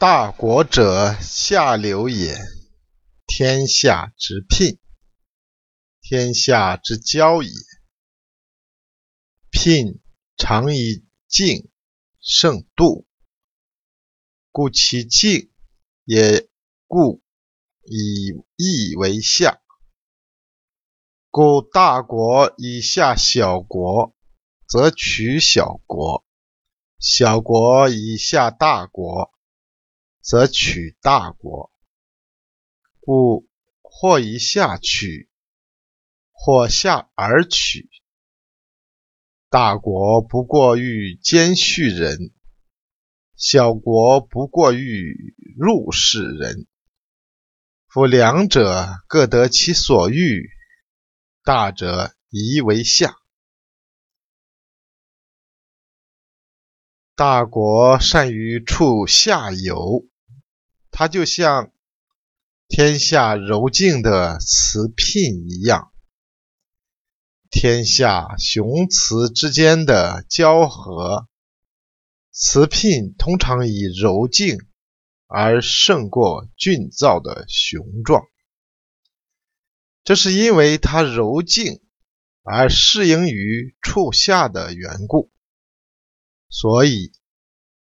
大国者，下流也。天下之聘，天下之交也。聘常以敬胜度，故其敬也，故以义为下。故大国以下小国，则取小国；小国以下大国。则取大国，故或以下取，或下而取。大国不过于奸序人，小国不过欲入室人。夫两者各得其所欲，大者宜为下。大国善于处下游。它就像天下柔静的雌聘一样，天下雄雌之间的交合，雌聘通常以柔静而胜过俊造的雄壮。这是因为它柔静而适应于处下的缘故，所以。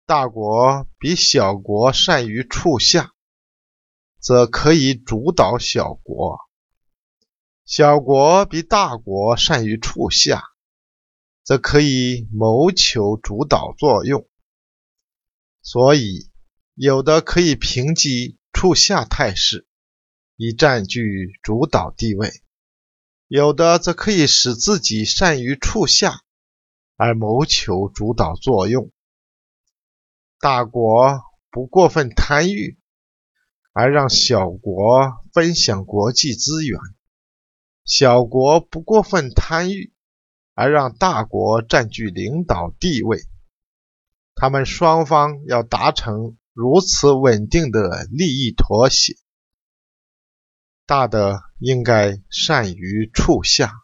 大国比小国善于处下，则可以主导小国；小国比大国善于处下，则可以谋求主导作用。所以，有的可以凭借处下态势，以占据主导地位；有的则可以使自己善于处下，而谋求主导作用。大国不过分贪欲，而让小国分享国际资源；小国不过分贪欲，而让大国占据领导地位。他们双方要达成如此稳定的利益妥协，大的应该善于处下。